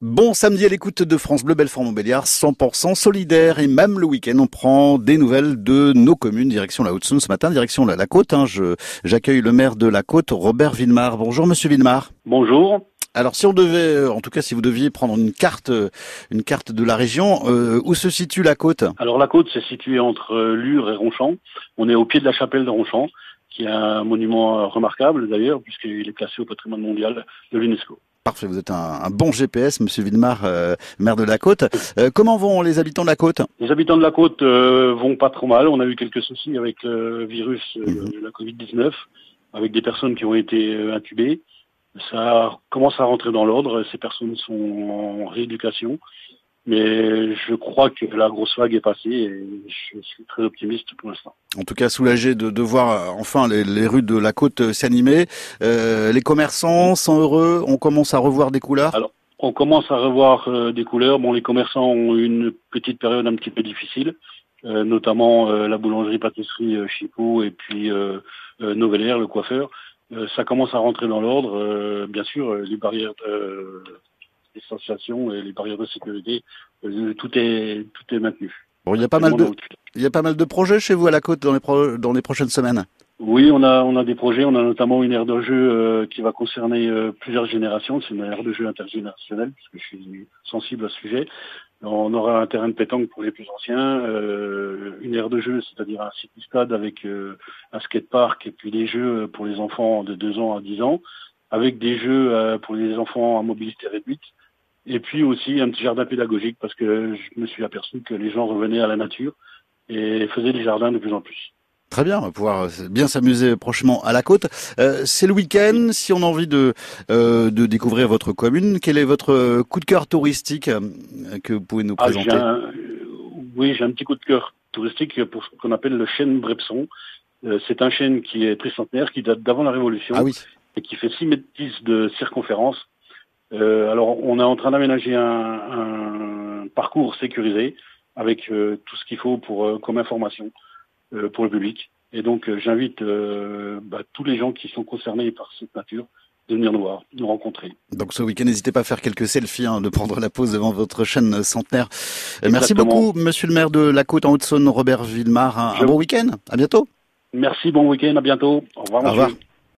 Bon samedi à l'écoute de France Bleu Belfort-Montbéliard, 100% solidaire et même le week-end on prend des nouvelles de nos communes, direction la Haute-Saône ce matin, direction la, la côte. Hein. J'accueille le maire de la côte, Robert Villemar. Bonjour Monsieur Villemar. Bonjour. Alors si on devait, euh, en tout cas si vous deviez prendre une carte, euh, une carte de la région, euh, où se situe la côte? Alors la côte c'est situé entre Lure et Ronchamp. On est au pied de la chapelle de Ronchamp, qui est un monument remarquable d'ailleurs puisqu'il est classé au patrimoine mondial de l'UNESCO. Parfait, vous êtes un, bon GPS, Monsieur Villemar, euh, maire de la Côte. Euh, comment vont les habitants de la Côte? Les habitants de la Côte euh, vont pas trop mal. On a eu quelques soucis avec le virus mhm. de la Covid-19, avec des personnes qui ont été intubées. Ça commence à rentrer dans l'ordre. Ces personnes sont en rééducation. Mais je crois que la grosse vague est passée et je suis très optimiste pour l'instant. En tout cas, soulagé de, voir euh, enfin les, rues de la côte euh, s'animer. Euh, les commerçants sont heureux. On commence à revoir des couleurs? Alors, on commence à revoir des couleurs. Bon, les commerçants ont eu une petite période un petit peu difficile, notamment la boulangerie-pâtisserie Chipot et puis Novellaire, le coiffeur. ça commence à rentrer dans l'ordre. bien sûr, les barrières distanciation et les barrières de sécurité, euh, tout est tout est maintenu. Bon, il y a pas mal de il y a pas mal de projets chez vous à la côte dans les dans les prochaines semaines. Oui, on a on a des projets. On a notamment une aire de jeu euh, qui va concerner euh, plusieurs générations. C'est une aire de jeu intergénérationnelle puisque je suis sensible à ce sujet. On aura un terrain de pétanque pour les plus anciens, une aire de jeu, c'est-à-dire un site stade avec un skatepark et puis des jeux pour les enfants de 2 ans à 10 ans, avec des jeux pour les enfants à mobilité réduite et puis aussi un petit jardin pédagogique parce que je me suis aperçu que les gens revenaient à la nature et faisaient des jardins de plus en plus. Très bien, on va pouvoir euh, bien s'amuser prochainement à la côte. Euh, c'est le week-end. Si on a envie de euh, de découvrir votre commune, quel est votre coup de cœur touristique que vous pouvez nous ah, présenter? Oui, j'ai un petit coup de cœur touristique pour ce qu'on appelle le chêne Brepson. c'est un chêne qui est très centenaire, qui date d'avant la Révolution ah oui. et qui fait 6 mètres 10 de circonférence alors, on est en train d'aménager un, un, parcours sécurisé avec euh, tout ce qu'il faut pour euh, comme information pour le public. Et donc, j'invite bah, tous les gens qui sont concernés par cette nature de venir nous voir, nous rencontrer. Donc ce week-end, n'hésitez pas à faire quelques selfies, hein, de prendre la pause devant votre chaîne centenaire. Merci beaucoup, Monsieur le maire de la Côte en Haute-Saône, Robert Villemar. Un, bon week-end. À bientôt. Merci, bon week-end, à bientôt. Au revoir. Au revoir.